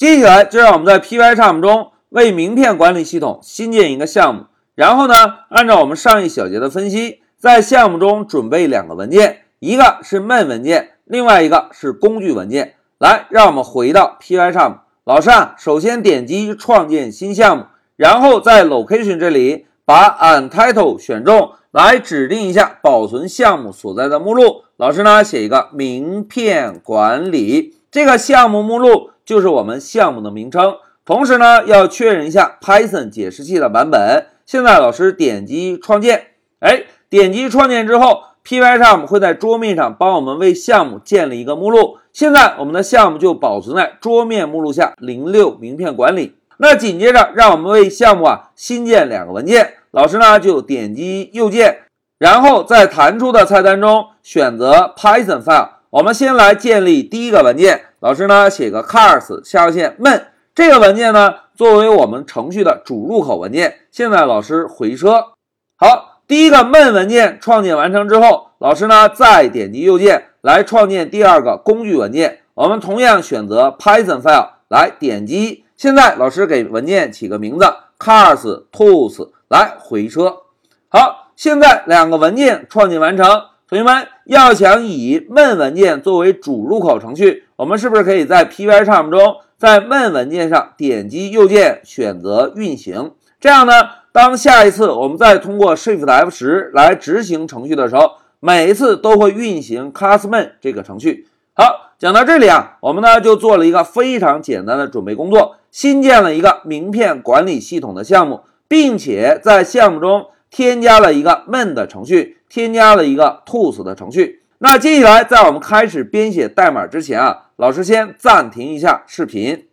接下来就让我们在 Pycharm 中为名片管理系统新建一个项目，然后呢，按照我们上一小节的分析，在项目中准备两个文件，一个是 main 文件，另外一个是工具文件。来，让我们回到 Pycharm。老师啊，首先点击创建新项目，然后在 Location 这里把 Untitled 选中，来指定一下保存项目所在的目录。老师呢，写一个名片管理，这个项目目录就是我们项目的名称。同时呢，要确认一下 Python 解释器的版本。现在老师点击创建，哎，点击创建之后。Pycharm 会在桌面上帮我们为项目建立一个目录。现在我们的项目就保存在桌面目录下零六名片管理。那紧接着，让我们为项目啊新建两个文件。老师呢就点击右键，然后在弹出的菜单中选择 Python file。我们先来建立第一个文件。老师呢写个 cars 下划线 man 这个文件呢作为我们程序的主入口文件。现在老师回车，好。第一个 man 文件创建完成之后，老师呢再点击右键来创建第二个工具文件。我们同样选择 Python file 来点击。现在老师给文件起个名字 cars tools 来回车。好，现在两个文件创建完成。同学们要想以 main 文件作为主入口程序，我们是不是可以在 Pycharm 中在 main 文件上点击右键选择运行？这样呢？当下一次我们再通过 Shift F 十来执行程序的时候，每一次都会运行 Classman 这个程序。好，讲到这里啊，我们呢就做了一个非常简单的准备工作，新建了一个名片管理系统的项目，并且在项目中添加了一个 main 的程序，添加了一个 tools 的程序。那接下来在我们开始编写代码之前啊，老师先暂停一下视频。